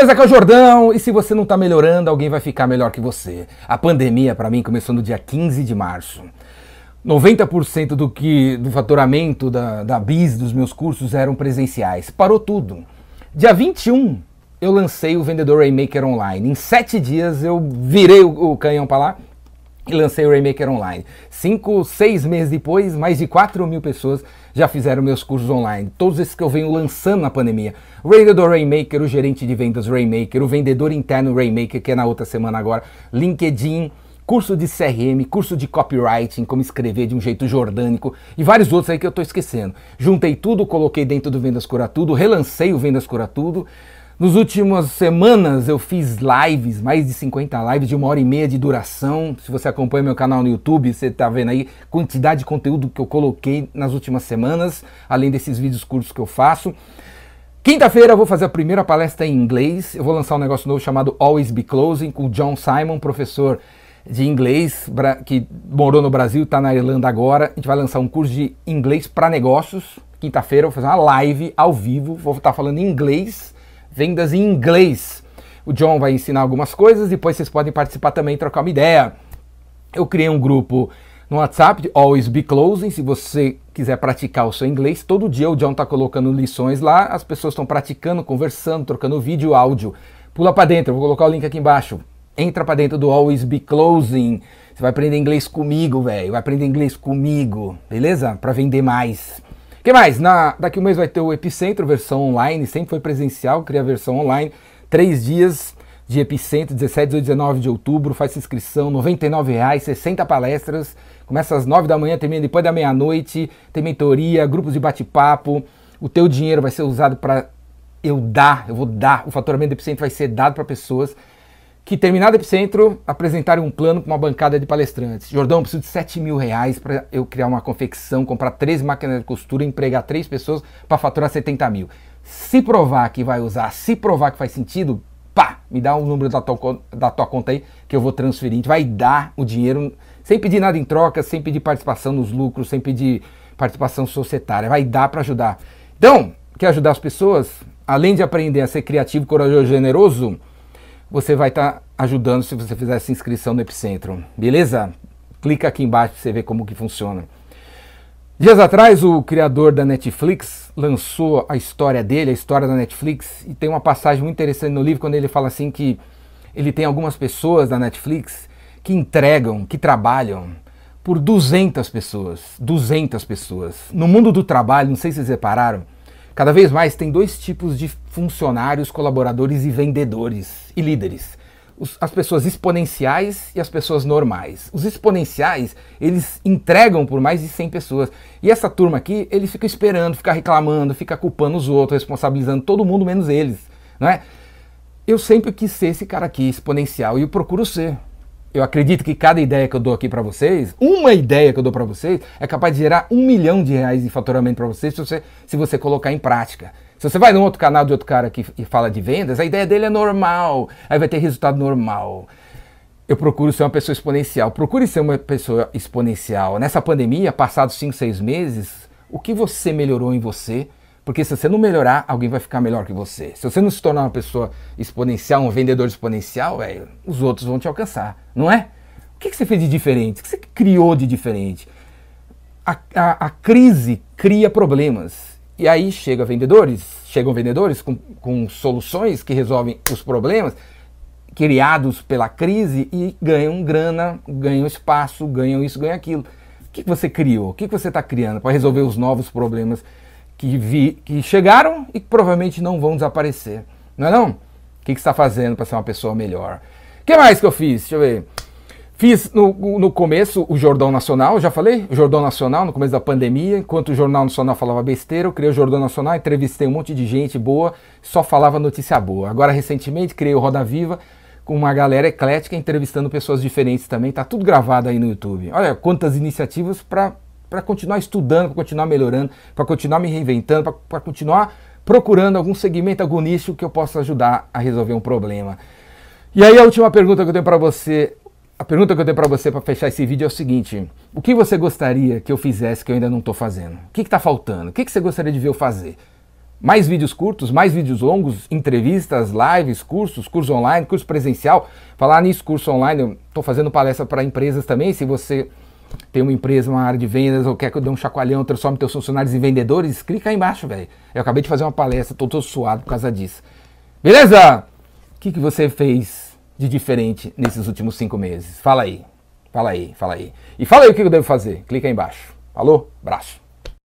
Beleza, aqui é o Jordão, e se você não está melhorando, alguém vai ficar melhor que você. A pandemia, para mim, começou no dia 15 de março. 90% do que do faturamento da, da BIS, dos meus cursos, eram presenciais. Parou tudo. Dia 21, eu lancei o Vendedor Rainmaker Online. Em sete dias, eu virei o, o canhão para lá e lancei o Rainmaker Online. Cinco, seis meses depois, mais de 4 mil pessoas já fizeram meus cursos online. Todos esses que eu venho lançando na pandemia. O vendedor Rainmaker, o gerente de vendas Rainmaker, o vendedor interno Rainmaker, que é na outra semana agora, LinkedIn, curso de CRM, curso de copywriting, como escrever de um jeito jordânico e vários outros aí que eu estou esquecendo. Juntei tudo, coloquei dentro do Vendas Cura Tudo, relancei o Vendas Cura Tudo. Nos últimas semanas eu fiz lives, mais de 50 lives de uma hora e meia de duração. Se você acompanha meu canal no YouTube, você está vendo aí quantidade de conteúdo que eu coloquei nas últimas semanas, além desses vídeos curtos que eu faço. Quinta-feira eu vou fazer a primeira palestra em inglês. Eu vou lançar um negócio novo chamado Always Be Closing com o John Simon, professor de inglês que morou no Brasil, está na Irlanda agora. A gente vai lançar um curso de inglês para negócios. Quinta-feira eu vou fazer uma live ao vivo, vou estar falando em inglês vendas em inglês. O John vai ensinar algumas coisas, depois vocês podem participar também e trocar uma ideia. Eu criei um grupo no WhatsApp Always Be Closing, se você quiser praticar o seu inglês. Todo dia o John está colocando lições lá, as pessoas estão praticando, conversando, trocando vídeo, áudio. Pula para dentro, eu vou colocar o link aqui embaixo. Entra para dentro do Always Be Closing. Você vai aprender inglês comigo, velho. Vai aprender inglês comigo, beleza? Para vender mais que mais? Na, daqui um mês vai ter o Epicentro, versão online, sempre foi presencial, criei a versão online. Três dias de Epicentro, 17, 18, 19 de outubro, faz inscrição, R$ reais, 60 palestras, começa às 9 da manhã, termina depois da meia-noite, tem mentoria, grupos de bate-papo, o teu dinheiro vai ser usado para eu dar, eu vou dar, o faturamento do Epicentro vai ser dado para pessoas que terminado o Epicentro apresentarem um plano para uma bancada de palestrantes. Jordão, preciso de 7 mil reais para eu criar uma confecção, comprar três máquinas de costura, empregar três pessoas para faturar 70 mil. Se provar que vai usar, se provar que faz sentido, pá, me dá o um número da tua, da tua conta aí que eu vou transferir. A gente vai dar o dinheiro sem pedir nada em troca, sem pedir participação nos lucros, sem pedir participação societária. Vai dar para ajudar. Então, quer ajudar as pessoas? Além de aprender a ser criativo, corajoso e generoso, você vai estar tá ajudando se você fizer essa inscrição no Epicentro. Beleza? Clica aqui embaixo para você ver como que funciona. Dias atrás, o criador da Netflix lançou a história dele, a história da Netflix, e tem uma passagem muito interessante no livro quando ele fala assim que ele tem algumas pessoas da Netflix que entregam, que trabalham por 200 pessoas, 200 pessoas. No mundo do trabalho, não sei se vocês repararam, Cada vez mais tem dois tipos de funcionários, colaboradores e vendedores e líderes. Os, as pessoas exponenciais e as pessoas normais. Os exponenciais, eles entregam por mais de 100 pessoas. E essa turma aqui, eles ficam esperando, fica reclamando, fica culpando os outros, responsabilizando todo mundo menos eles, não é? Eu sempre quis ser esse cara aqui, exponencial, e eu procuro ser eu acredito que cada ideia que eu dou aqui para vocês, uma ideia que eu dou para vocês, é capaz de gerar um milhão de reais de faturamento para vocês se você, se você colocar em prática. Se você vai num outro canal de outro cara que fala de vendas, a ideia dele é normal, aí vai ter resultado normal. Eu procuro ser uma pessoa exponencial. Procure ser uma pessoa exponencial. Nessa pandemia, passados 5, 6 meses, o que você melhorou em você? Porque se você não melhorar, alguém vai ficar melhor que você. Se você não se tornar uma pessoa exponencial, um vendedor exponencial, véio, os outros vão te alcançar, não é? O que, você fez de diferente? O que você criou de diferente? A, a, a crise cria problemas. E aí chega vendedores, chegam vendedores com, com soluções que resolvem os problemas criados pela crise e ganham grana, ganham espaço, ganham isso, ganham aquilo. O que você criou? O que você está criando para resolver os novos problemas que, vi, que chegaram e que provavelmente não vão desaparecer. Não é não? O que, que está fazendo para ser uma pessoa melhor? O que mais que eu fiz? Deixa eu ver. Fiz no, no começo o Jordão Nacional, já falei? O Jordão Nacional, no começo da pandemia, enquanto o Jornal Nacional falava besteira, eu criei o Jordão Nacional, entrevistei um monte de gente boa, só falava notícia boa. Agora, recentemente, criei o Roda Viva, com uma galera eclética, entrevistando pessoas diferentes também, tá tudo gravado aí no YouTube. Olha quantas iniciativas para para continuar estudando, para continuar melhorando, para continuar me reinventando, para continuar procurando algum segmento, algum nicho que eu possa ajudar a resolver um problema. E aí a última pergunta que eu tenho para você, a pergunta que eu tenho para você para fechar esse vídeo é o seguinte: o que você gostaria que eu fizesse que eu ainda não estou fazendo? O que está faltando? O que, que você gostaria de ver eu fazer? Mais vídeos curtos, mais vídeos longos, entrevistas, lives, cursos, curso online, curso presencial. Falar nisso, curso online, eu estou fazendo palestra para empresas também. Se você tem uma empresa, uma área de vendas, ou quer que eu dê um chacoalhão, transforme teus funcionários em vendedores, clica aí embaixo, velho. Eu acabei de fazer uma palestra, estou todo suado por causa disso. Beleza? O que, que você fez de diferente nesses últimos cinco meses? Fala aí, fala aí, fala aí. E fala aí o que eu devo fazer. Clica aí embaixo. Falou? Abraço.